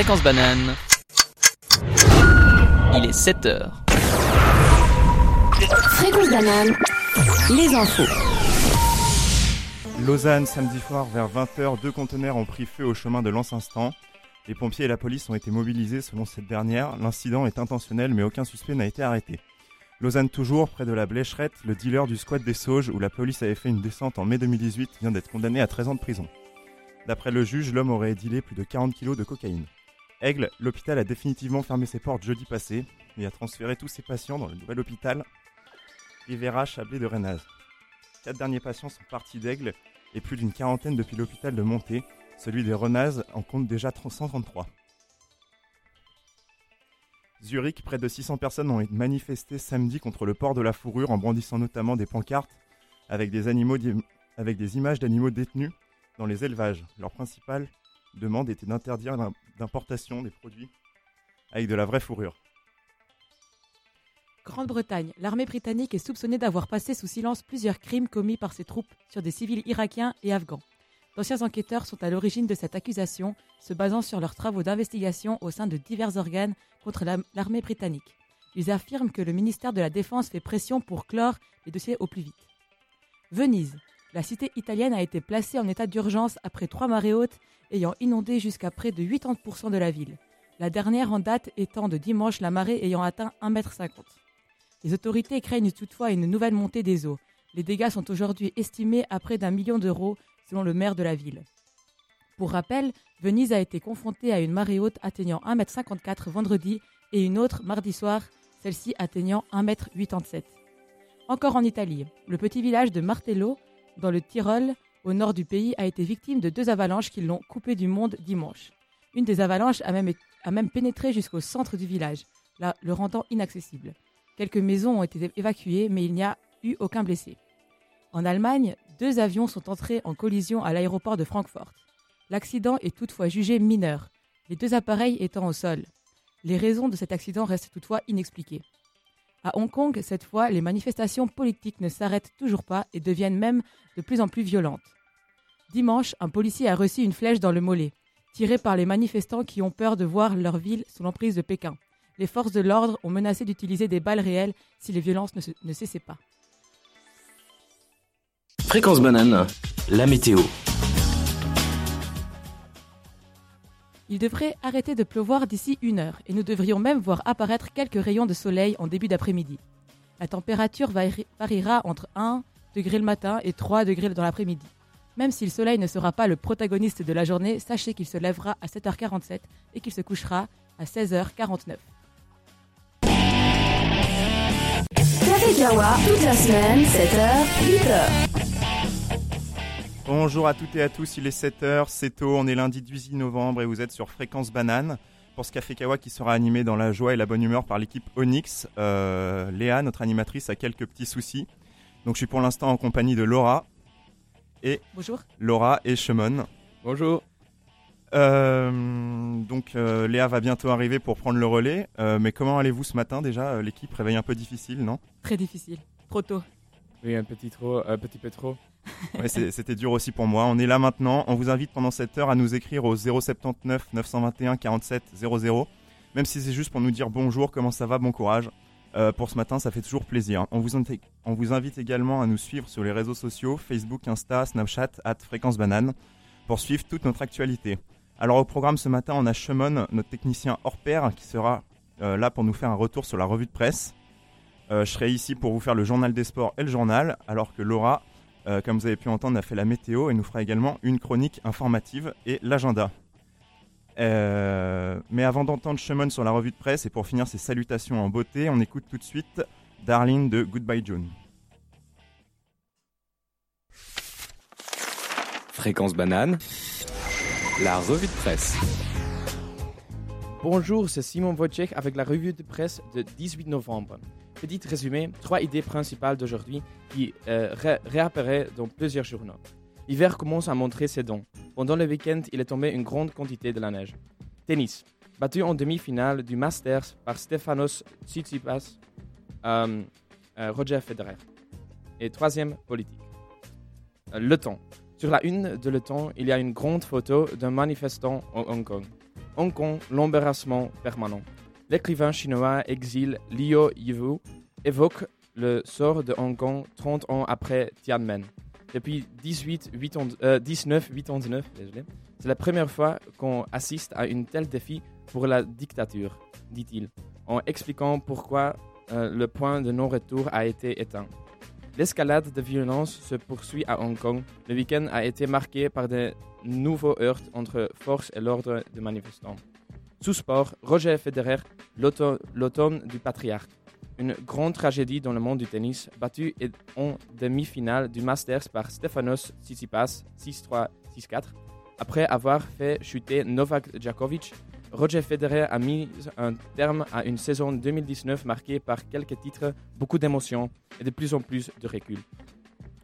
Fréquence banane. Il est 7 heures. Fréquence banane. Les infos. Lausanne, samedi soir vers 20h, deux conteneurs ont pris feu au chemin de Lens-Instant. Les pompiers et la police ont été mobilisés selon cette dernière. L'incident est intentionnel mais aucun suspect n'a été arrêté. Lausanne toujours, près de la Blécherette, le dealer du squat des Sauges où la police avait fait une descente en mai 2018 vient d'être condamné à 13 ans de prison. D'après le juge, l'homme aurait dealé plus de 40 kilos de cocaïne. Aigle, l'hôpital a définitivement fermé ses portes jeudi passé et a transféré tous ses patients dans le nouvel hôpital Rivera Chablé de Renaz. Quatre derniers patients sont partis d'Aigle et plus d'une quarantaine depuis l'hôpital de Monté. Celui des Renaz en compte déjà 133. Zurich, près de 600 personnes ont manifesté samedi contre le port de la fourrure en brandissant notamment des pancartes avec des, avec des images d'animaux détenus dans les élevages. Leur principale demande était d'interdire l'importation des produits avec de la vraie fourrure. Grande-Bretagne, l'armée britannique est soupçonnée d'avoir passé sous silence plusieurs crimes commis par ses troupes sur des civils irakiens et afghans. D'anciens enquêteurs sont à l'origine de cette accusation, se basant sur leurs travaux d'investigation au sein de divers organes contre l'armée britannique. Ils affirment que le ministère de la Défense fait pression pour clore les dossiers au plus vite. Venise. La cité italienne a été placée en état d'urgence après trois marées hautes ayant inondé jusqu'à près de 80% de la ville. La dernière en date étant de dimanche la marée ayant atteint 1,50 m. Les autorités craignent toutefois une nouvelle montée des eaux. Les dégâts sont aujourd'hui estimés à près d'un million d'euros selon le maire de la ville. Pour rappel, Venise a été confrontée à une marée haute atteignant 1,54 m vendredi et une autre mardi soir, celle-ci atteignant 1,87 m. Encore en Italie, le petit village de Martello, dans le Tyrol, au nord du pays, a été victime de deux avalanches qui l'ont coupé du monde dimanche. Une des avalanches a même, a même pénétré jusqu'au centre du village, là, le rendant inaccessible. Quelques maisons ont été évacuées, mais il n'y a eu aucun blessé. En Allemagne, deux avions sont entrés en collision à l'aéroport de Francfort. L'accident est toutefois jugé mineur, les deux appareils étant au sol. Les raisons de cet accident restent toutefois inexpliquées. À Hong Kong, cette fois, les manifestations politiques ne s'arrêtent toujours pas et deviennent même de plus en plus violentes. Dimanche, un policier a reçu une flèche dans le mollet, tirée par les manifestants qui ont peur de voir leur ville sous l'emprise de Pékin. Les forces de l'ordre ont menacé d'utiliser des balles réelles si les violences ne, cessaient pas. Fréquence banane, la météo. Il devrait arrêter de pleuvoir d'ici une heure et nous devrions même voir apparaître quelques rayons de soleil en début d'après-midi. La température variera entre 1 degré le matin et 3 degrés dans l'après-midi. Même si le soleil ne sera pas le protagoniste de la journée, sachez qu'il se lèvera à 7h47 et qu'il se couchera à 16h49. Café toute la semaine, 7h, 8h. Bonjour à toutes et à tous, il est 7h, c'est tôt, on est lundi 18 novembre et vous êtes sur Fréquence Banane pour ce Café Kawa qui sera animé dans la joie et la bonne humeur par l'équipe Onyx. Euh, Léa, notre animatrice, a quelques petits soucis. Donc je suis pour l'instant en compagnie de Laura et Bonjour. Laura et Shemon. Bonjour. Euh, donc euh, Léa va bientôt arriver pour prendre le relais. Euh, mais comment allez-vous ce matin déjà? L'équipe réveille un peu difficile, non? Très difficile. Trop tôt. Oui, un petit, trop, un petit peu trop. C'était dur aussi pour moi. On est là maintenant. On vous invite pendant cette heure à nous écrire au 079 921 47 00. Même si c'est juste pour nous dire bonjour, comment ça va, bon courage. Euh, pour ce matin, ça fait toujours plaisir. On vous, invite, on vous invite également à nous suivre sur les réseaux sociaux Facebook, Insta, Snapchat, at Fréquence Banane, pour suivre toute notre actualité. Alors au programme ce matin, on a Shemon, notre technicien hors pair, qui sera euh, là pour nous faire un retour sur la revue de presse. Euh, je serai ici pour vous faire le journal des sports et le journal, alors que Laura, euh, comme vous avez pu entendre, a fait la météo et nous fera également une chronique informative et l'agenda. Euh, mais avant d'entendre Shemon sur la revue de presse et pour finir ses salutations en beauté, on écoute tout de suite Darling de Goodbye June. Fréquence banane, la revue de presse. Bonjour, c'est Simon Wojciech avec la revue de presse de 18 novembre. Petit résumé, trois idées principales d'aujourd'hui qui euh, ré- réapparaissent dans plusieurs journaux. L'hiver commence à montrer ses dons. Pendant le week-end, il est tombé une grande quantité de la neige. Tennis. Battu en demi-finale du Masters par Stefanos Tsitsipas, euh, euh, Roger Federer. Et troisième, politique. Le temps. Sur la une de Le Temps, il y a une grande photo d'un manifestant en Hong Kong. Hong Kong, l'embarrassement permanent. L'écrivain chinois exil Liu Yiwu évoque le sort de Hong Kong 30 ans après Tiananmen. Depuis 18, 8, euh, 19, 89, désolé, c'est la première fois qu'on assiste à une telle défi pour la dictature, dit-il, en expliquant pourquoi euh, le point de non-retour a été éteint. L'escalade de violence se poursuit à Hong Kong. Le week-end a été marqué par de nouveaux heurts entre forces et l'ordre de manifestants. Sous sport, Roger Federer, l'auto- l'automne du patriarche. Une grande tragédie dans le monde du tennis, battu en demi-finale du Masters par Stefanos Tsitsipas 6-3, 6-4. Après avoir fait chuter Novak Djokovic, Roger Federer a mis un terme à une saison 2019 marquée par quelques titres, beaucoup d'émotions et de plus en plus de recul.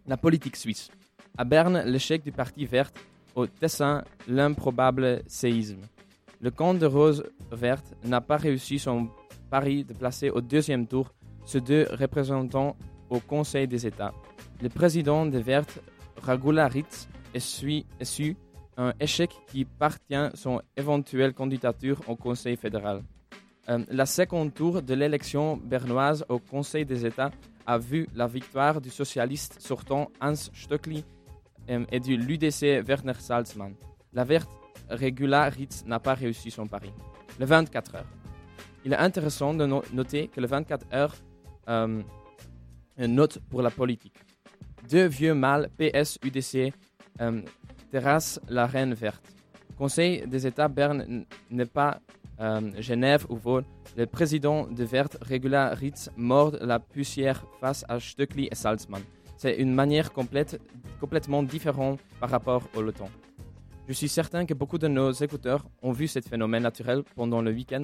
La politique suisse. À Berne, l'échec du Parti vert. Au Tessin, l'improbable séisme. Le camp de Rose Verte n'a pas réussi son pari de placer au deuxième tour ces deux représentants au Conseil des États. Le président des Vertes, Ragula Ritz, essuie, essuie un échec qui partient son éventuelle candidature au Conseil fédéral. Euh, la seconde tour de l'élection bernoise au Conseil des États a vu la victoire du socialiste sortant Hans Stöckli euh, et du l'UDC Werner Salzmann. La Regula Ritz n'a pas réussi son pari. Le 24 heures. Il est intéressant de no- noter que le 24 heures euh, une note pour la politique. Deux vieux mâles PS-UDC euh, terrassent la reine verte. Conseil des États Berne n'est pas euh, Genève ou Vaud. Le président de Verte, Regula Ritz, mord la poussière face à Stöckli et Salzmann. C'est une manière complète, complètement différente par rapport au Leton. Je suis certain que beaucoup de nos écouteurs ont vu ce phénomène naturel pendant le week-end,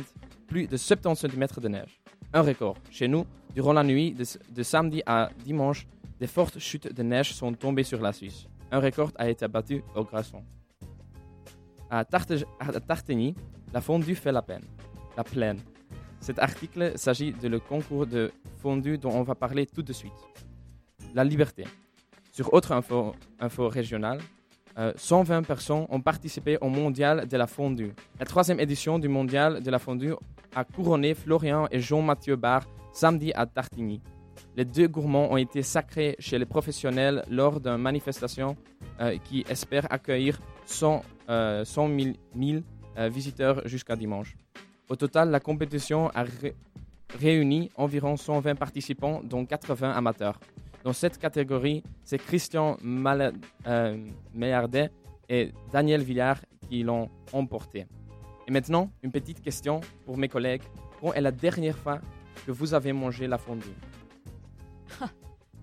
plus de 70 cm de neige. Un record. Chez nous, durant la nuit de, samedi à dimanche, des fortes chutes de neige sont tombées sur la Suisse. Un record a été battu au Grasson. À, Tarte- à la fondue fait la peine. La plaine. Cet article s'agit de le concours de fondue dont on va parler tout de suite. La liberté. Sur autre info, info régionale, euh, 120 personnes ont participé au mondial de la fondue. La troisième édition du mondial de la fondue a couronné Florian et Jean-Mathieu Barre samedi à Tartigny. Les deux gourmands ont été sacrés chez les professionnels lors d'une manifestation euh, qui espère accueillir 100, euh, 100 000, 000, euh, visiteurs jusqu'à dimanche. Au total, la compétition a ré- réuni environ 120 participants, dont 80 amateurs. Dans cette catégorie, c'est Christian Mal- euh, Meillardet et Daniel Villard qui l'ont emporté. Et maintenant, une petite question pour mes collègues. Quand est la dernière fois que vous avez mangé la fondue?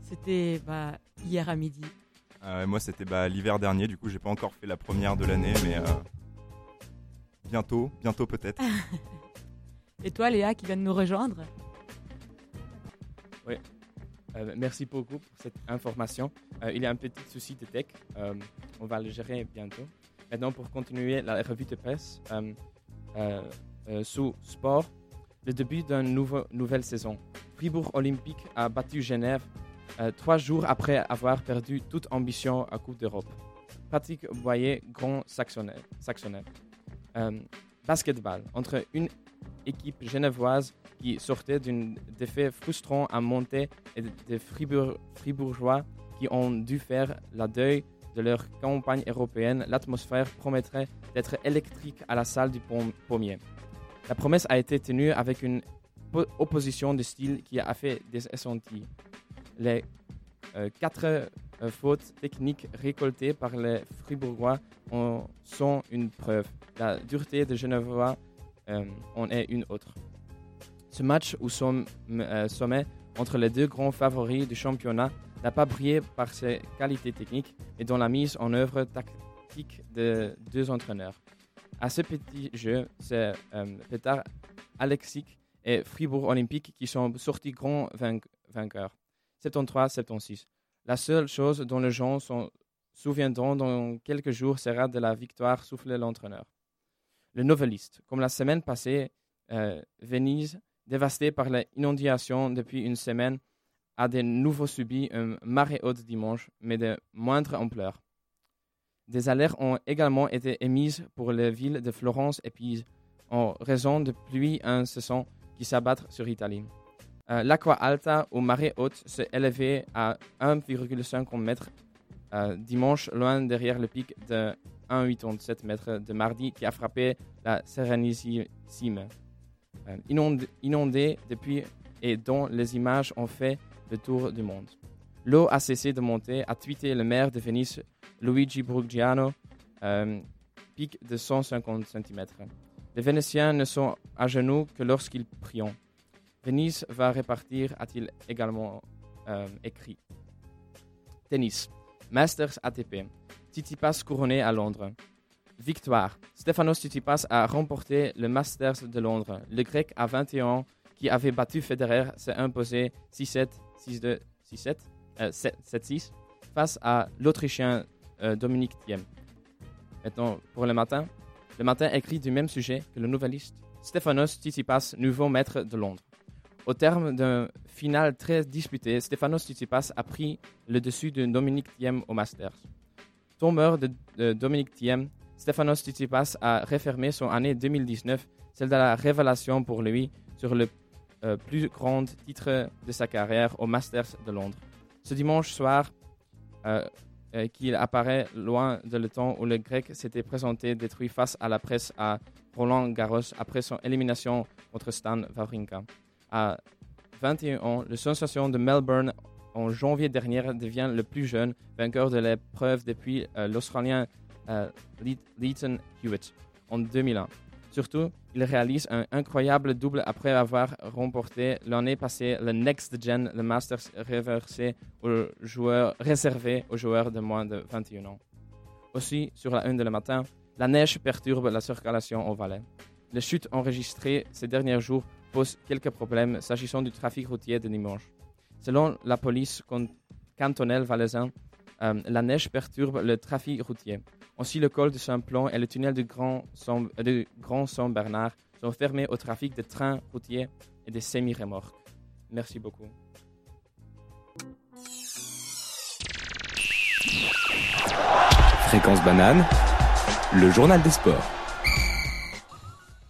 C'était bah, hier à midi. Euh, moi, c'était bah, l'hiver dernier, du coup, j'ai pas encore fait la première de l'année, mais euh, bientôt, bientôt peut-être. Et toi, Léa, qui vient de nous rejoindre? Euh, Merci beaucoup pour cette information. Euh, il y a un petit souci de tech. Euh, on va le gérer bientôt. Maintenant, pour continuer la revue de presse sous sport, le début d'une nouvelle saison. Fribourg Olympique a battu Genève trois jours après avoir perdu toute ambition à Coupe d'Europe. Patrick Boyer, grand. Euh, basketball, entre une équipe genevoise qui sortait d'un défait frustrant à monter et des Fribourg- Fribourgeois qui ont dû faire la deuil de leur campagne européenne, l'atmosphère promettrait d'être électrique à la salle du Pom- Pommier. La promesse a été tenue avec une po- opposition de style qui a fait des essentis. Les euh, quatre euh, fautes techniques récoltées par les Fribourgeois en sont une preuve. La dureté de Genevois en est une autre. Ce match au euh, sommet entre les deux grands favoris du championnat n'a pas brillé par ses qualités techniques, mais dans la mise en œuvre tactique de deux entraîneurs. À ce petit jeu, c'est euh, Petar Alexic et Fribourg Olympique qui sont sortis grands vainqueurs. 73-76. La seule chose dont les gens se souviendront dans quelques jours sera de la victoire soufflée l'entraîneur. Le noveliste. Comme la semaine passée, euh, Venise, dévastée par les inondations depuis une semaine, a de nouveau subi une marée haute dimanche, mais de moindre ampleur. Des alertes ont également été émises pour les villes de Florence et Pise. en raison de pluies incessantes qui s'abattent sur l'Italie. Euh, L'Aqua Alta, aux marées hautes, s'est élevé à 1,50 mètres euh, dimanche, loin derrière le pic de 1,87 mètres de mardi qui a frappé la Serenissime, euh, inondée, depuis et dont les images ont fait le tour du monde. L'eau a cessé de monter, a tweeté le maire de Venise, Luigi Brugiano, euh, pic de 150 cm. Les Vénitiens ne sont à genoux que lorsqu'ils prient. Venise va répartir, a-t-il également euh, écrit. Tennis. Masters ATP. Tsitsipas couronné à Londres. Victoire. Stefanos Tsitsipas a remporté le Masters de Londres. Le Grec à 21 ans qui avait battu Federer s'est imposé 6-7, 6-2, 6-7, euh, 7-6 face à l'Autrichien euh, Dominique Thiem. Maintenant, pour le matin, le matin écrit du même sujet que le nouvelliste Stefanos Tsitsipas, nouveau maître de Londres. Au terme d'un final très disputé, Stefanos Tsitsipas a pris le dessus de Dominique Thiem au Masters. Tombeur de, Dominique Thiem, Stefanos Tsitsipas a refermé son année 2019, celle de la révélation pour lui sur le euh, plus grand titre de sa carrière au Masters de Londres. Ce dimanche soir, euh, euh, qu'il apparaît loin de le temps où le grec s'était présenté détruit face à la presse à Roland Garros après son élimination contre Stan Wawrinka. À 21 ans, le sensation de Melbourne en janvier dernier devient le plus jeune vainqueur de l'épreuve depuis euh, l'Australien euh, Le- Leighton Hewitt en 2001. Surtout, il réalise un incroyable double après avoir remporté l'année passée le Next Gen, le Masters reversé aux joueurs, réservé aux joueurs de moins de 21 ans. Aussi, sur la 1 de le matin, la neige perturbe la circulation au Valais. Les chutes enregistrées ces derniers jours posent quelques problèmes s'agissant du trafic routier de dimanche. Selon la police cantonelle valaisanne, euh, la neige perturbe le trafic routier. Aussi, le col de Saint-Plon et le tunnel du euh, Grand Saint-Bernard sont fermés au trafic de trains routiers et de semi-remorques. Merci beaucoup. Fréquence banane, le journal des sports.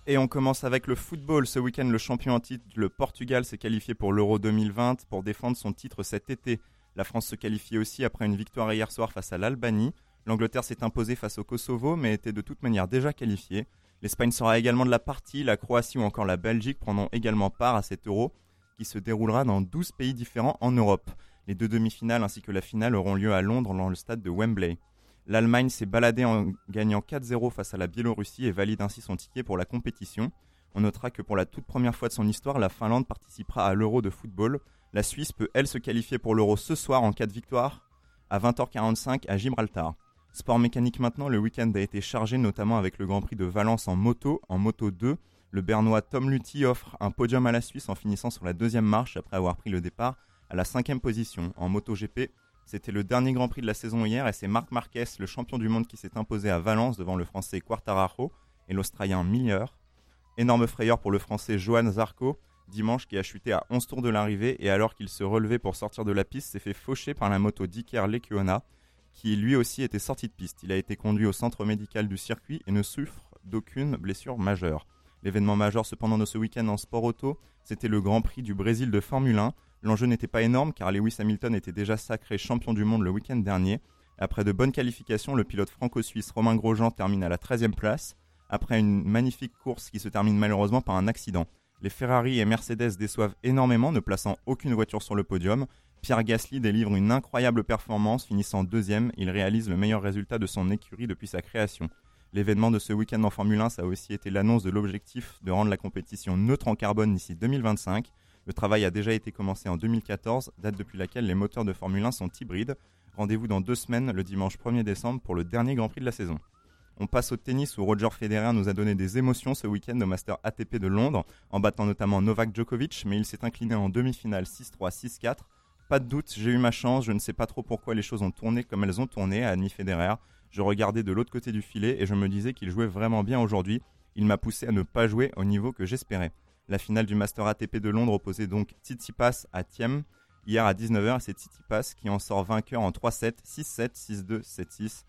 Et on commence avec le football. Ce week-end, le champion en titre, le Portugal, s'est qualifié pour l'Euro 2020 pour défendre son titre cet été. La France se qualifiait aussi après une victoire hier soir face à l'Albanie. L'Angleterre s'est imposée face au Kosovo, mais était de toute manière déjà qualifiée. L'Espagne sera également de la partie. La Croatie ou encore la Belgique prendront également part à cet Euro qui se déroulera dans 12 pays différents en Europe. Les deux demi-finales ainsi que la finale auront lieu à Londres dans le stade de Wembley. L'Allemagne s'est baladée en gagnant 4-0 face à la Biélorussie et valide ainsi son ticket pour la compétition. On notera que pour la toute première fois de son histoire, la Finlande participera à l'Euro de football. La Suisse peut, elle, se qualifier pour l'Euro ce soir en cas de victoire à 20h45 à Gibraltar. Sport mécanique maintenant, le week-end a été chargé notamment avec le Grand Prix de Valence en moto. En moto 2, le Bernois Tom Luthi offre un podium à la Suisse en finissant sur la deuxième marche après avoir pris le départ à la cinquième position. En moto GP, c'était le dernier Grand Prix de la saison hier et c'est Marc Marquez, le champion du monde, qui s'est imposé à Valence devant le Français Quartararo et l'Australien Miller. Énorme frayeur pour le Français Johan Zarco, dimanche qui a chuté à 11 tours de l'arrivée et alors qu'il se relevait pour sortir de la piste, s'est fait faucher par la moto d'Iker Lecuona qui lui aussi était sorti de piste. Il a été conduit au centre médical du circuit et ne souffre d'aucune blessure majeure. L'événement majeur cependant de ce week-end en sport auto, c'était le Grand Prix du Brésil de Formule 1. L'enjeu n'était pas énorme car Lewis Hamilton était déjà sacré champion du monde le week-end dernier. Après de bonnes qualifications, le pilote franco-suisse Romain Grosjean termine à la 13e place, après une magnifique course qui se termine malheureusement par un accident. Les Ferrari et Mercedes déçoivent énormément, ne plaçant aucune voiture sur le podium. Pierre Gasly délivre une incroyable performance, finissant deuxième. Il réalise le meilleur résultat de son écurie depuis sa création. L'événement de ce week-end en Formule 1, ça a aussi été l'annonce de l'objectif de rendre la compétition neutre en carbone d'ici 2025. Le travail a déjà été commencé en 2014, date depuis laquelle les moteurs de Formule 1 sont hybrides. Rendez-vous dans deux semaines, le dimanche 1er décembre, pour le dernier Grand Prix de la saison. On passe au tennis où Roger Federer nous a donné des émotions ce week-end au Master ATP de Londres, en battant notamment Novak Djokovic, mais il s'est incliné en demi-finale 6-3, 6-4. Pas de doute, j'ai eu ma chance, je ne sais pas trop pourquoi les choses ont tourné comme elles ont tourné, a admis Federer. Je regardais de l'autre côté du filet et je me disais qu'il jouait vraiment bien aujourd'hui. Il m'a poussé à ne pas jouer au niveau que j'espérais. La finale du Master ATP de Londres opposait donc Tsitsipas à Thiem. Hier à 19h, c'est Tsitsipas qui en sort vainqueur en 3-7, 6-7, 6-2, 7-6.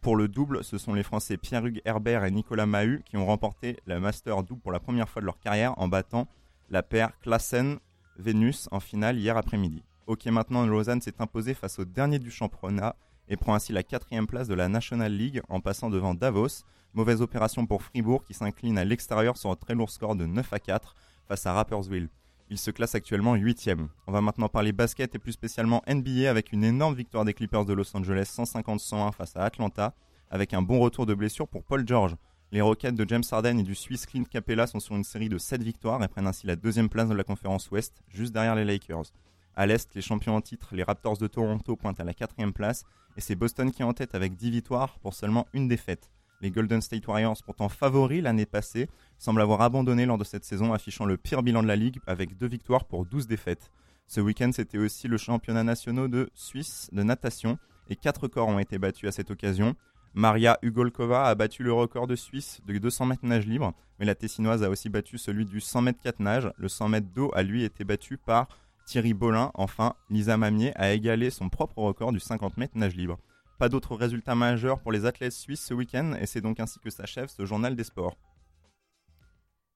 Pour le double, ce sont les Français Pierre-Hugues Herbert et Nicolas Mahut qui ont remporté la Master double pour la première fois de leur carrière en battant la paire Klassen-Vénus en finale hier après-midi. Ok, maintenant Lausanne s'est imposé face au dernier du championnat et prend ainsi la quatrième place de la National League en passant devant Davos. Mauvaise opération pour Fribourg qui s'incline à l'extérieur sur un très lourd score de 9 à 4 face à Rapperswil. Il se classe actuellement 8 On va maintenant parler basket et plus spécialement NBA avec une énorme victoire des Clippers de Los Angeles 150-101 face à Atlanta avec un bon retour de blessure pour Paul George. Les Rockets de James Harden et du Suisse Clint Capella sont sur une série de 7 victoires et prennent ainsi la deuxième place de la conférence Ouest, juste derrière les Lakers. À l'Est, les champions en titre, les Raptors de Toronto, pointent à la quatrième place et c'est Boston qui est en tête avec 10 victoires pour seulement une défaite. Les Golden State Warriors, pourtant favoris l'année passée, semblent avoir abandonné lors de cette saison, affichant le pire bilan de la ligue avec deux victoires pour 12 défaites. Ce week-end, c'était aussi le championnat national de Suisse de natation et quatre records ont été battus à cette occasion. Maria Ugolkova a battu le record de Suisse de 200 mètres nage libre, mais la Tessinoise a aussi battu celui du 100 mètres 4 nage. Le 100 mètres d'eau a lui été battu par Thierry Bolin. Enfin, Lisa Mamier a égalé son propre record du 50 mètres nage libre. Pas d'autres résultats majeurs pour les athlètes suisses ce week-end et c'est donc ainsi que s'achève ce journal des sports.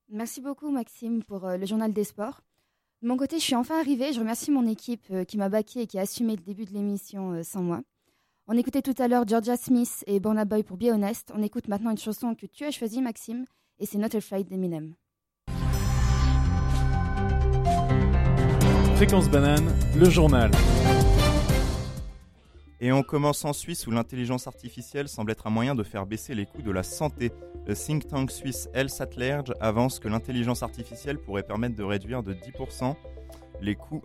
Merci beaucoup Maxime pour euh, le journal des sports. De mon côté, je suis enfin arrivée. Je remercie mon équipe euh, qui m'a baqué et qui a assumé le début de l'émission euh, sans moi. On écoutait tout à l'heure Georgia Smith et Burna Boy pour Be Honest. On écoute maintenant une chanson que tu as choisie, Maxime, et c'est Not Afraid d'Eminem. Fréquence banane, le journal. Et on commence en Suisse où l'intelligence artificielle semble être un moyen de faire baisser les coûts de la santé. Le think tank suisse Health at Large avance que l'intelligence artificielle pourrait permettre de réduire de 10% les coûts,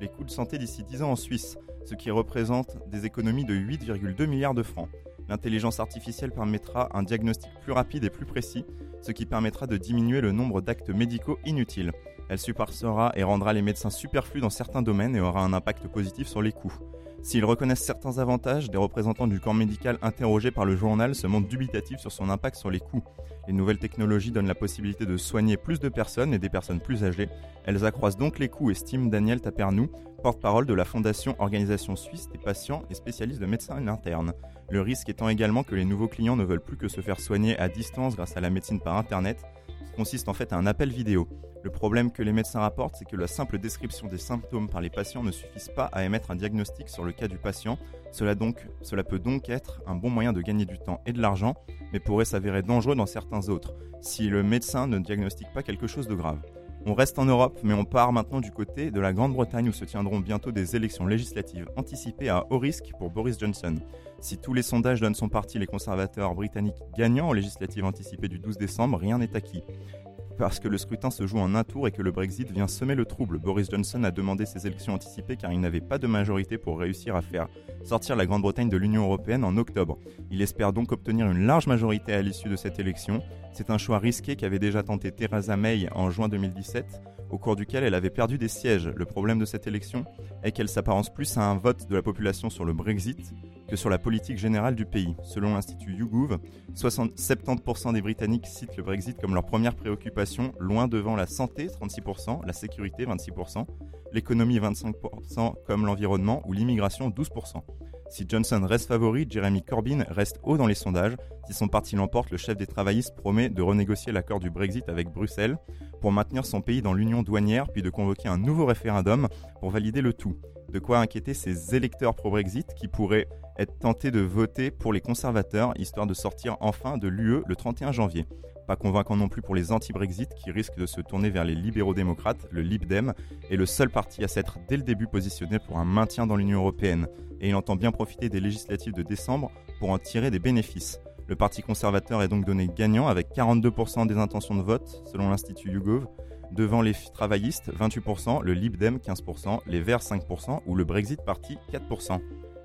les coûts de santé d'ici 10 ans en Suisse, ce qui représente des économies de 8,2 milliards de francs. L'intelligence artificielle permettra un diagnostic plus rapide et plus précis, ce qui permettra de diminuer le nombre d'actes médicaux inutiles. Elle supportera et rendra les médecins superflus dans certains domaines et aura un impact positif sur les coûts. S'ils reconnaissent certains avantages, des représentants du corps médical interrogés par le journal se montrent dubitatifs sur son impact sur les coûts. Les nouvelles technologies donnent la possibilité de soigner plus de personnes et des personnes plus âgées. Elles accroissent donc les coûts, estime Daniel Tapernou, porte-parole de la Fondation Organisation Suisse des patients et spécialiste de médecins internes. Le risque étant également que les nouveaux clients ne veulent plus que se faire soigner à distance grâce à la médecine par Internet, consiste en fait à un appel vidéo. Le problème que les médecins rapportent, c'est que la simple description des symptômes par les patients ne suffit pas à émettre un diagnostic sur le cas du patient. Cela, cela peut donc être un bon moyen de gagner du temps et de l'argent, mais pourrait s'avérer dangereux dans certains autres, si le médecin ne diagnostique pas quelque chose de grave. On reste en Europe, mais on part maintenant du côté de la Grande-Bretagne où se tiendront bientôt des élections législatives anticipées à haut risque pour Boris Johnson. Si tous les sondages donnent son parti les conservateurs britanniques gagnants aux législatives anticipées du 12 décembre, rien n'est acquis parce que le scrutin se joue en un tour et que le Brexit vient semer le trouble. Boris Johnson a demandé ces élections anticipées car il n'avait pas de majorité pour réussir à faire sortir la Grande-Bretagne de l'Union européenne en octobre. Il espère donc obtenir une large majorité à l'issue de cette élection. C'est un choix risqué qu'avait déjà tenté Theresa May en juin 2017, au cours duquel elle avait perdu des sièges. Le problème de cette élection est qu'elle s'apparence plus à un vote de la population sur le Brexit que sur la politique générale du pays. Selon l'Institut YouGov, 70% des Britanniques citent le Brexit comme leur première préoccupation, loin devant la santé, 36%, la sécurité, 26%, l'économie, 25%, comme l'environnement, ou l'immigration, 12%. Si Johnson reste favori, Jeremy Corbyn reste haut dans les sondages. Si son parti l'emporte, le chef des travaillistes promet de renégocier l'accord du Brexit avec Bruxelles pour maintenir son pays dans l'union douanière, puis de convoquer un nouveau référendum pour valider le tout. De quoi inquiéter ses électeurs pro-Brexit qui pourraient être tentés de voter pour les conservateurs, histoire de sortir enfin de l'UE le 31 janvier. Pas convaincant non plus pour les anti-Brexit qui risquent de se tourner vers les libéraux-démocrates, le Lib Dem, est le seul parti à s'être dès le début positionné pour un maintien dans l'Union européenne, et il entend bien profiter des législatives de décembre pour en tirer des bénéfices. Le Parti conservateur est donc donné gagnant avec 42% des intentions de vote, selon l'Institut YouGov, devant les travaillistes 28%, le Lib Dem 15%, les Verts 5% ou le Brexit Party 4%.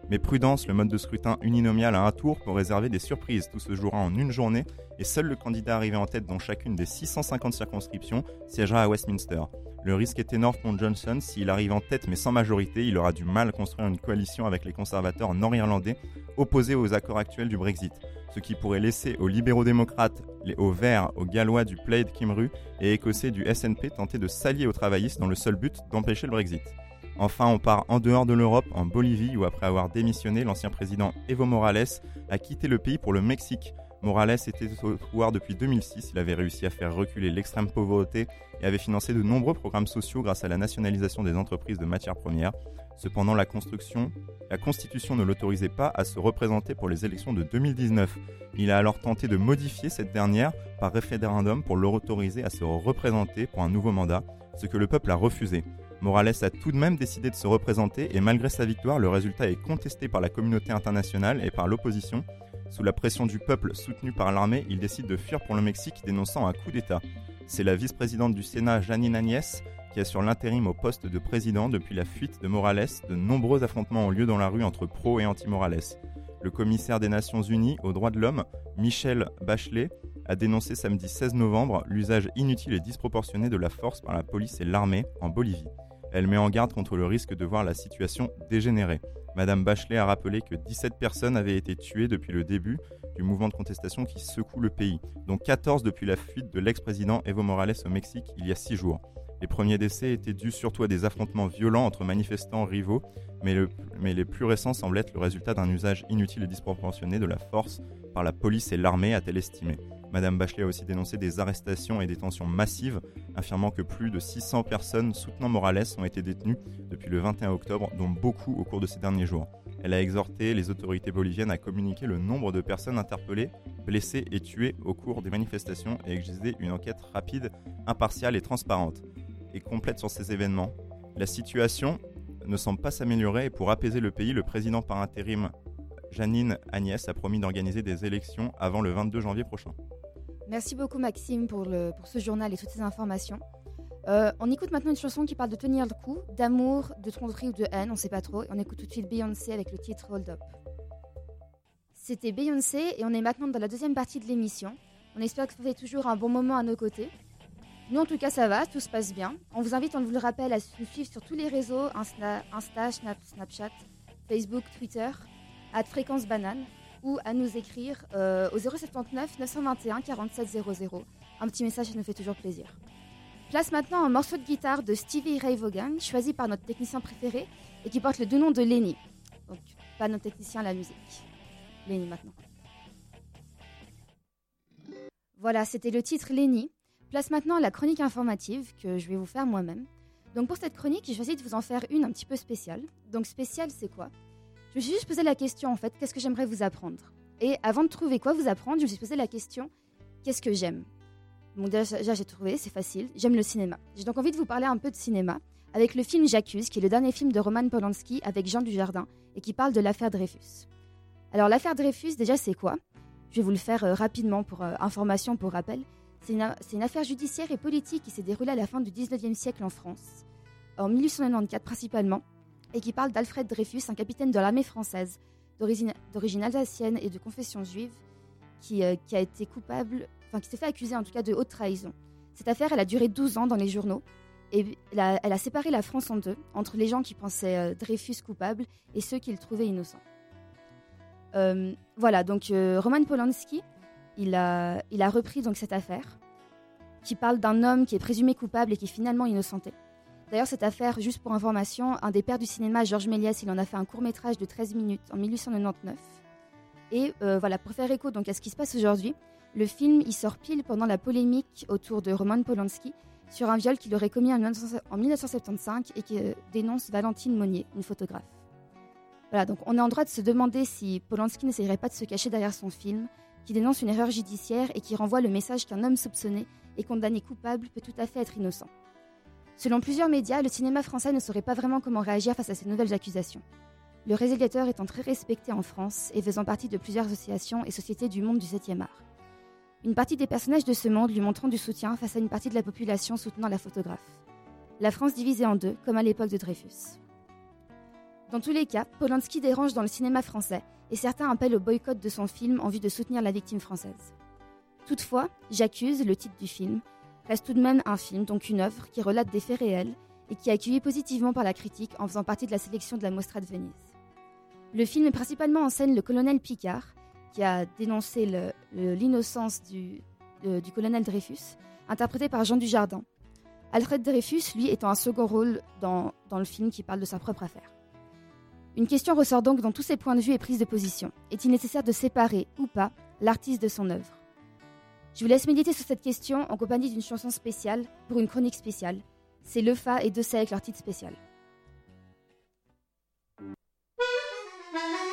Mais prudence, le mode de scrutin uninomial à un tour peut réserver des surprises. Tout se jouera en une journée et seul le candidat arrivé en tête dans chacune des 650 circonscriptions siégera à Westminster. Le risque est énorme pour Johnson. S'il arrive en tête mais sans majorité, il aura du mal à construire une coalition avec les conservateurs nord-irlandais opposés aux accords actuels du Brexit, ce qui pourrait laisser aux libéraux-démocrates, aux Verts, aux Gallois du Plaid Cymru et écossais du SNP tenter de s'allier aux travaillistes dans le seul but d'empêcher le Brexit. Enfin, on part en dehors de l'Europe, en Bolivie, où après avoir démissionné, l'ancien président Evo Morales a quitté le pays pour le Mexique. Morales était au pouvoir depuis 2006, il avait réussi à faire reculer l'extrême pauvreté et avait financé de nombreux programmes sociaux grâce à la nationalisation des entreprises de matières premières. Cependant, la, Constitution ne l'autorisait pas à se représenter pour les élections de 2019. Il a alors tenté de modifier cette dernière par référendum pour l'autoriser à se représenter pour un nouveau mandat, ce que le peuple a refusé. Morales a tout de même décidé de se représenter et malgré sa victoire, le résultat est contesté par la communauté internationale et par l'opposition. Sous la pression du peuple soutenu par l'armée, il décide de fuir pour le Mexique dénonçant un coup d'État. C'est la vice-présidente du Sénat, Janine Agnès, qui assure l'intérim au poste de président depuis la fuite de Morales. De nombreux affrontements ont lieu dans la rue entre pro et anti-Morales. Le commissaire des Nations Unies aux droits de l'homme, Michel Bachelet, a dénoncé samedi 16 novembre l'usage inutile et disproportionné de la force par la police et l'armée en Bolivie. Elle met en garde contre le risque de voir la situation dégénérer. Madame Bachelet a rappelé que 17 personnes avaient été tuées depuis le début du mouvement de contestation qui secoue le pays, dont 14 depuis la fuite de l'ex-président Evo Morales au Mexique il y a 6 jours. Les premiers décès étaient dus surtout à des affrontements violents entre manifestants rivaux, mais, les plus récents semblent être le résultat d'un usage inutile et disproportionné de la force par la police et l'armée, a-t-elle estimé. Madame Bachelet a aussi dénoncé des arrestations et détentions massives, affirmant que plus de 600 personnes soutenant Morales ont été détenues depuis le 21 octobre, dont beaucoup au cours de ces derniers jours. Elle a exhorté les autorités boliviennes à communiquer le nombre de personnes interpellées, blessées et tuées au cours des manifestations et exiger une enquête rapide, impartiale et transparente. Et complète sur ces événements. La situation ne semble pas s'améliorer et pour apaiser le pays, le président par intérim Janine Agnès a promis d'organiser des élections avant le 22 janvier prochain. Merci beaucoup Maxime pour, ce journal et toutes ces informations. Euh, on écoute maintenant une chanson qui parle de tenir le coup, d'amour, de tromperie ou de haine, on sait pas trop. On écoute tout de suite Beyoncé avec le titre Hold Up. C'était Beyoncé et on est maintenant dans la deuxième partie de l'émission. On espère que vous avez toujours un bon moment à nos côtés. Nous en tout cas ça va, tout se passe bien. On vous invite, on vous le rappelle, à nous suivre sur tous les réseaux, Insta, Insta Snapchat, Facebook, Twitter, à Fréquence Banane ou à nous écrire euh, au 079 921 47 00. Un petit message, ça nous fait toujours plaisir. Place maintenant un morceau de guitare de Stevie Ray Vaughan, choisi par notre technicien préféré et qui porte le doux nom de Lenny. Donc, pas notre technicien à la musique. Lenny maintenant. Voilà, c'était le titre Lenny. Place maintenant la chronique informative que je vais vous faire moi-même. Donc pour cette chronique, j'ai choisi de vous en faire une un petit peu spéciale. Donc spéciale, c'est quoi? Je me suis juste posé la question en fait, qu'est-ce que j'aimerais vous apprendre? Et avant de trouver quoi vous apprendre, je me suis posé la question, qu'est-ce que j'aime? Bon, déjà, j'ai trouvé, c'est facile, j'aime le cinéma. J'ai donc envie de vous parler un peu de cinéma avec le film J'accuse, qui est le dernier film de Roman Polanski avec Jean Dujardin et qui parle de l'affaire Dreyfus. Alors, l'affaire Dreyfus, déjà, c'est quoi? Je vais vous le faire euh, rapidement pour euh, information, pour rappel. C'est une, une, affaire judiciaire et politique qui s'est déroulée à la fin du 19e siècle en France, en 1894 principalement, et qui parle d'Alfred Dreyfus, un capitaine de l'armée française d'origine alsacienne et de confession juive, qui, euh, qui a été coupable, enfin qui s'est fait accuser en tout cas de haute trahison. Cette affaire, elle a duré 12 ans dans les journaux et elle a, séparé la France en deux, entre les gens qui pensaient euh, Dreyfus coupable et ceux qui le trouvaient innocent. Euh, voilà, donc Roman Polanski, il a, il a repris donc cette affaire qui parle d'un homme qui est présumé coupable et qui est finalement innocenté. D'ailleurs, cette affaire, juste pour information, un des pères du cinéma, Georges Méliès, il en a fait un court métrage de 13 minutes en 1899. Et euh, voilà, pour faire écho donc à ce qui se passe aujourd'hui, le film il sort pile pendant la polémique autour de Roman Polanski sur un viol qu'il aurait commis en 1975 et qui euh, dénonce Valentine Monnier, une photographe. Voilà, donc on est en droit de se demander si Polanski n'essayerait pas de se cacher derrière son film, qui dénonce une erreur judiciaire et qui renvoie le message qu'un homme soupçonné et condamné coupable peut tout à fait être innocent. Selon plusieurs médias, le cinéma français ne saurait pas vraiment comment réagir face à ces nouvelles accusations. Le réalisateur étant très respecté en France et faisant partie de plusieurs associations et sociétés du monde du 7e art. Une partie des personnages de ce monde lui montrant du soutien face à une partie de la population soutenant la photographe. La France divisée en deux, comme à l'époque de Dreyfus. Dans tous les cas, Polanski dérange dans le cinéma français et certains appellent au boycott de son film en vue de soutenir la victime française. Toutefois, J'accuse, le titre du film, reste tout de même un film, donc une œuvre qui relate des faits réels et qui est accueilli positivement par la critique en faisant partie de la sélection de la Mostra de Venise. Le film met principalement en scène le colonel Picard, qui a dénoncé l'innocence du, colonel Dreyfus, interprété par Jean Dujardin. Alfred Dreyfus, lui, étant un second rôle dans, dans le film qui parle de sa propre affaire. Une question ressort donc dans tous ces points de vue et prises de position. Est-il nécessaire de séparer, ou pas, l'artiste de son œuvre? Je vous laisse méditer sur cette question en compagnie d'une chanson spéciale pour une chronique spéciale. C'est Le Fa et De avec leur titre spécial.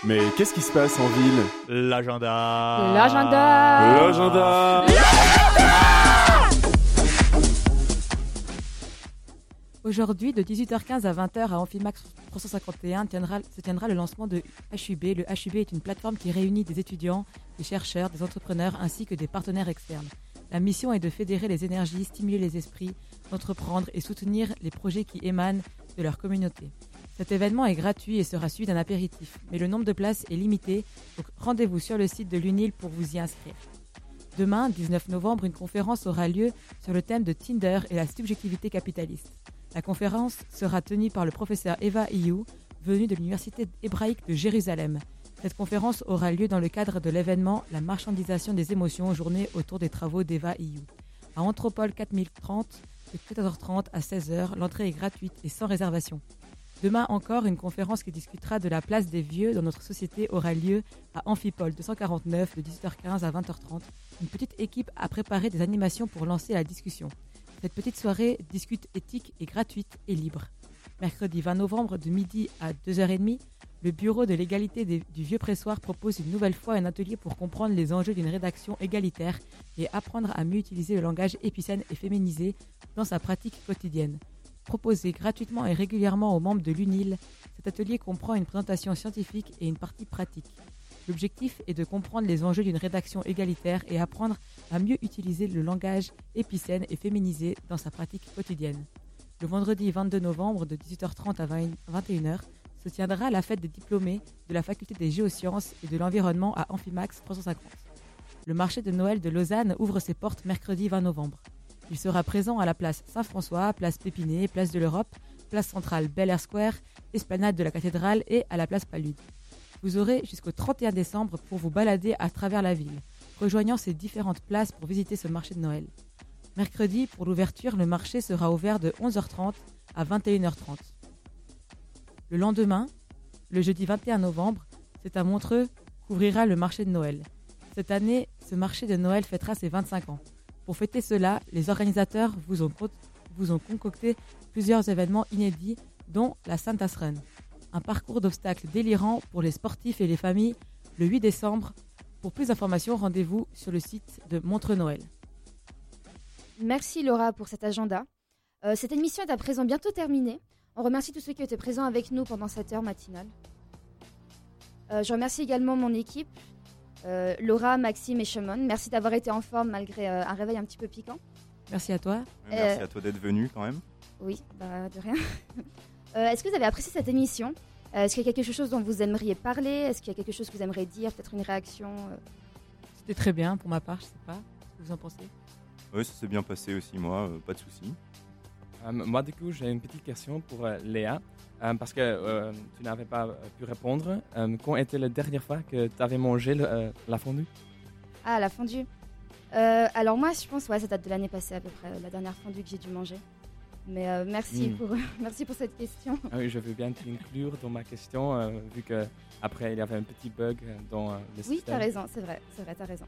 Mais qu'est-ce qui se passe en ville? L'agenda. L'agenda. L'agenda Aujourd'hui, de 18h15 à 20h à Amphimax 351 tiendra- se tiendra le lancement de HUB. Le HUB est une plateforme qui réunit des étudiants, des chercheurs, des entrepreneurs ainsi que des partenaires externes. La mission est de fédérer les énergies, stimuler les esprits, d'entreprendre et soutenir les projets qui émanent de leur communauté. Cet événement est gratuit et sera suivi d'un apéritif, mais le nombre de places est limité, donc rendez-vous sur le site de l'UNIL pour vous y inscrire. Demain, 19 novembre, une conférence aura lieu sur le thème de Tinder et la subjectivité capitaliste. La conférence sera tenue par le professeur Eva Iyou, venu de l'Université hébraïque de Jérusalem. Cette conférence aura lieu dans le cadre de l'événement La marchandisation des émotions, journée autour des travaux d'Eva Iyou. À Anthropole 4030, de 14h30 à 16h, l'entrée est gratuite et sans réservation. Demain encore, une conférence qui discutera de la place des vieux dans notre société aura lieu à Amphipole 249 de 18h15 à 20h30. Une petite équipe a préparé des animations pour lancer la discussion. Cette petite soirée discute éthique et gratuite et libre. Mercredi 20 novembre de midi à 2h30, le Bureau de l'égalité du Vieux Pressoir propose une nouvelle fois un atelier pour comprendre les enjeux d'une rédaction égalitaire et apprendre à mieux utiliser le langage épicène et féminisé dans sa pratique quotidienne. Proposé gratuitement et régulièrement aux membres de l'UNIL, cet atelier comprend une présentation scientifique et une partie pratique. L'objectif est de comprendre les enjeux d'une rédaction égalitaire et apprendre à mieux utiliser le langage épicène et féminisé dans sa pratique quotidienne. Le vendredi 22 novembre de 18h30 à 20 21h se tiendra la fête des diplômés de la faculté des géosciences et de l'environnement à Amphimax 350. Le marché de Noël de Lausanne ouvre ses portes mercredi 20 novembre. Il sera présent à la place Saint-François, place Pépinet, place de l'Europe, place centrale Bel Air Square, esplanade de la cathédrale et à la place Palude. Vous aurez jusqu'au 31 décembre pour vous balader à travers la ville, rejoignant ces différentes places pour visiter ce marché de Noël. Mercredi, pour l'ouverture, le marché sera ouvert de 11h30 à 21h30. Le lendemain, le jeudi 21 novembre, c'est à Montreux qu'ouvrira le marché de Noël. Cette année, ce marché de Noël fêtera ses 25 ans. Pour fêter cela, les organisateurs vous ont, concocté plusieurs événements inédits, dont la Santa's Run, un parcours d'obstacles délirant pour les sportifs et les familles le 8 décembre. Pour plus d'informations, rendez-vous sur le site de Montreux Noël. Merci Laura pour cet agenda. Euh, cette émission est à présent bientôt terminée. On remercie tous ceux qui étaient présents avec nous pendant cette heure matinale. Euh, je remercie également mon équipe, euh, Laura, Maxime et Shimon. Merci d'avoir été en forme malgré euh, un réveil un petit peu piquant. Merci à toi. Merci Euh, à toi d'être venu quand même. Oui, bah, de rien. Euh, Est-ce que vous avez apprécié cette émission Euh, Est-ce qu'il y a quelque chose dont vous aimeriez parler Est-ce qu'il y a quelque chose que vous aimeriez dire Peut-être une réaction euh C'était très bien pour ma part, je sais pas. Ce que vous en pensez? Oui, ça s'est bien passé aussi, moi, euh, pas de soucis. Euh, moi, du coup, j'ai une petite question pour euh, Léa, euh, parce que euh, tu n'avais pas pu répondre. Euh, quand était la dernière fois que tu avais mangé le, euh, la fondue? Ah, la fondue. Euh, alors moi, je pense, ouais, ça date de l'année passée à peu près, la dernière fondue que j'ai dû manger. Mais euh, merci, Mm. pour, merci pour cette question. Ah oui, je veux bien t'inclure dans ma question, euh, vu que après il y avait un petit bug dans euh, le Oui, système. t'as raison, c'est vrai, c'est vrai, t'as raison.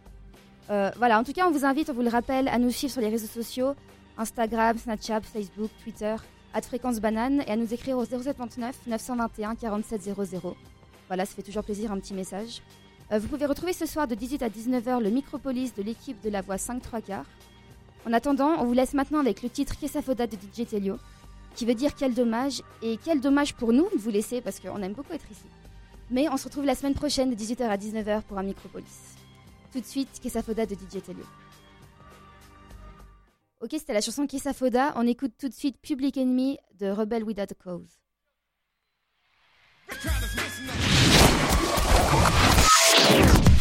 Euh, voilà, en tout cas, on vous invite, on vous le rappelle, à nous suivre sur les réseaux sociaux Instagram, Snapchat, Facebook, Twitter, à Fréquence Banane et à nous écrire au 079 921 4700. Voilà, ça fait toujours plaisir, un petit message. Vous pouvez retrouver ce soir de 18 à 19h le Micropolis de l'équipe de la voix 5 3 quarts. En attendant, on vous laisse maintenant avec le titre Kesafoda de DJ Telio, qui veut dire quel dommage, et quel dommage pour nous de vous laisser parce qu'on aime beaucoup être ici. Mais on se retrouve la semaine prochaine de 18h à 19h pour un Micropolis. Tout de suite, Kesafoda de DJ Telio. Ok, c'était la chanson Kesafoda. On écoute tout de suite Public Enemy de Rebel Without a Cause.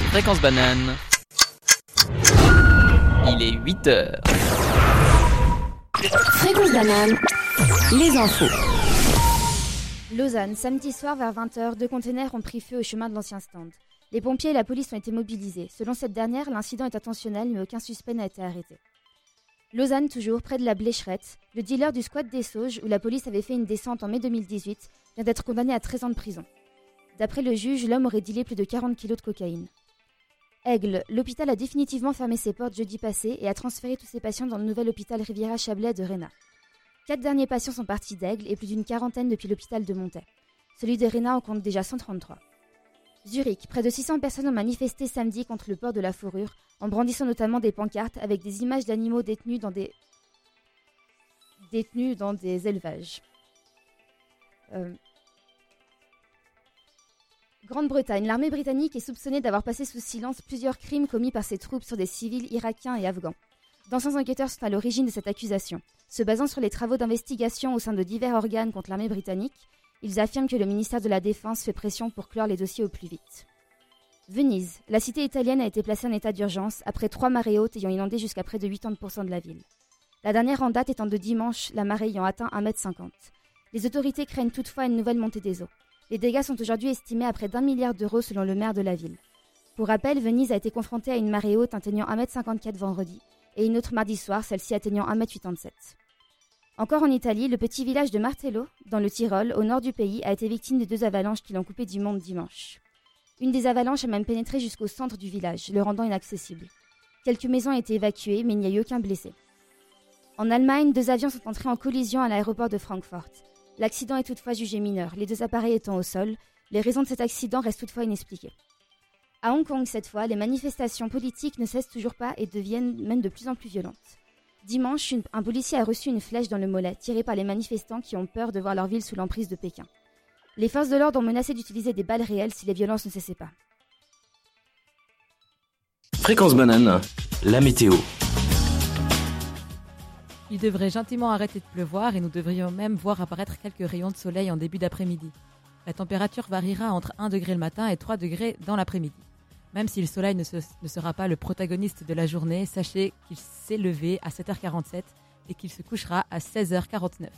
Fréquence banane. Il est 8 heures. Fréquence banane. Les infos. Lausanne, samedi soir vers 20h, deux containers ont pris feu au chemin de l'ancien stand. Les pompiers et la police ont été mobilisés. Selon cette dernière, l'incident est intentionnel, mais aucun suspect n'a été arrêté. Lausanne, toujours, près de la Blécherette, le dealer du squat des Sauges, où la police avait fait une descente en mai 2018, vient d'être condamné à 13 ans de prison. D'après le juge, l'homme aurait dealé plus de 40 kilos de cocaïne. Aigle, l'hôpital a définitivement fermé ses portes jeudi passé et a transféré tous ses patients dans le nouvel hôpital Riviera Chablais de Réna. Quatre derniers patients sont partis d'Aigle et plus d'une quarantaine depuis l'hôpital de Montaix. Celui de Réna en compte déjà 133. Zurich, près de 600 personnes ont manifesté samedi contre le port de la fourrure, en brandissant notamment des pancartes avec des images d'animaux détenus dans des détenus dans des élevages. Euh, Grande-Bretagne, l'armée britannique est soupçonnée d'avoir passé sous silence plusieurs crimes commis par ses troupes sur des civils irakiens et afghans. D'anciens enquêteurs sont à l'origine de cette accusation. Se basant sur les travaux d'investigation au sein de divers organes contre l'armée britannique, ils affirment que le ministère de la Défense fait pression pour clore les dossiers au plus vite. Venise, la cité italienne a été placée en état d'urgence après trois marées hautes ayant inondé jusqu'à près de 80% de la ville. La dernière en date étant de dimanche, la marée ayant atteint 1m50. Les autorités craignent toutefois une nouvelle montée des eaux. Les dégâts sont aujourd'hui estimés à près d'un milliard d'euros selon le maire de la ville. Pour rappel, Venise a été confrontée à une marée haute atteignant 1m54 vendredi et une autre mardi soir, celle-ci atteignant 1m87. Encore en Italie, le petit village de Martello, dans le Tyrol, au nord du pays, a été victime de deux avalanches qui l'ont coupé du monde dimanche. Une des avalanches a même pénétré jusqu'au centre du village, le rendant inaccessible. Quelques maisons ont été évacuées, mais il n'y a eu aucun blessé. En Allemagne, deux avions sont entrés en collision à l'aéroport de Francfort. L'accident est toutefois jugé mineur, les deux appareils étant au sol. Les raisons de cet accident restent toutefois inexpliquées. À Hong Kong, cette fois, les manifestations politiques ne cessent toujours pas et deviennent même de plus en plus violentes. Dimanche, un policier a reçu une flèche dans le mollet, tirée par les manifestants qui ont peur de voir leur ville sous l'emprise de Pékin. Les forces de l'ordre ont menacé d'utiliser des balles réelles si les violences ne cessaient pas. Fréquence banane, la météo. Il devrait gentiment arrêter de pleuvoir et nous devrions même voir apparaître quelques rayons de soleil en début d'après-midi. La température variera entre 1 degré le matin et 3 degrés dans l'après-midi. Même si le soleil ne, se- ne sera pas le protagoniste de la journée, sachez qu'il s'est levé à 7h47 et qu'il se couchera à 16h49.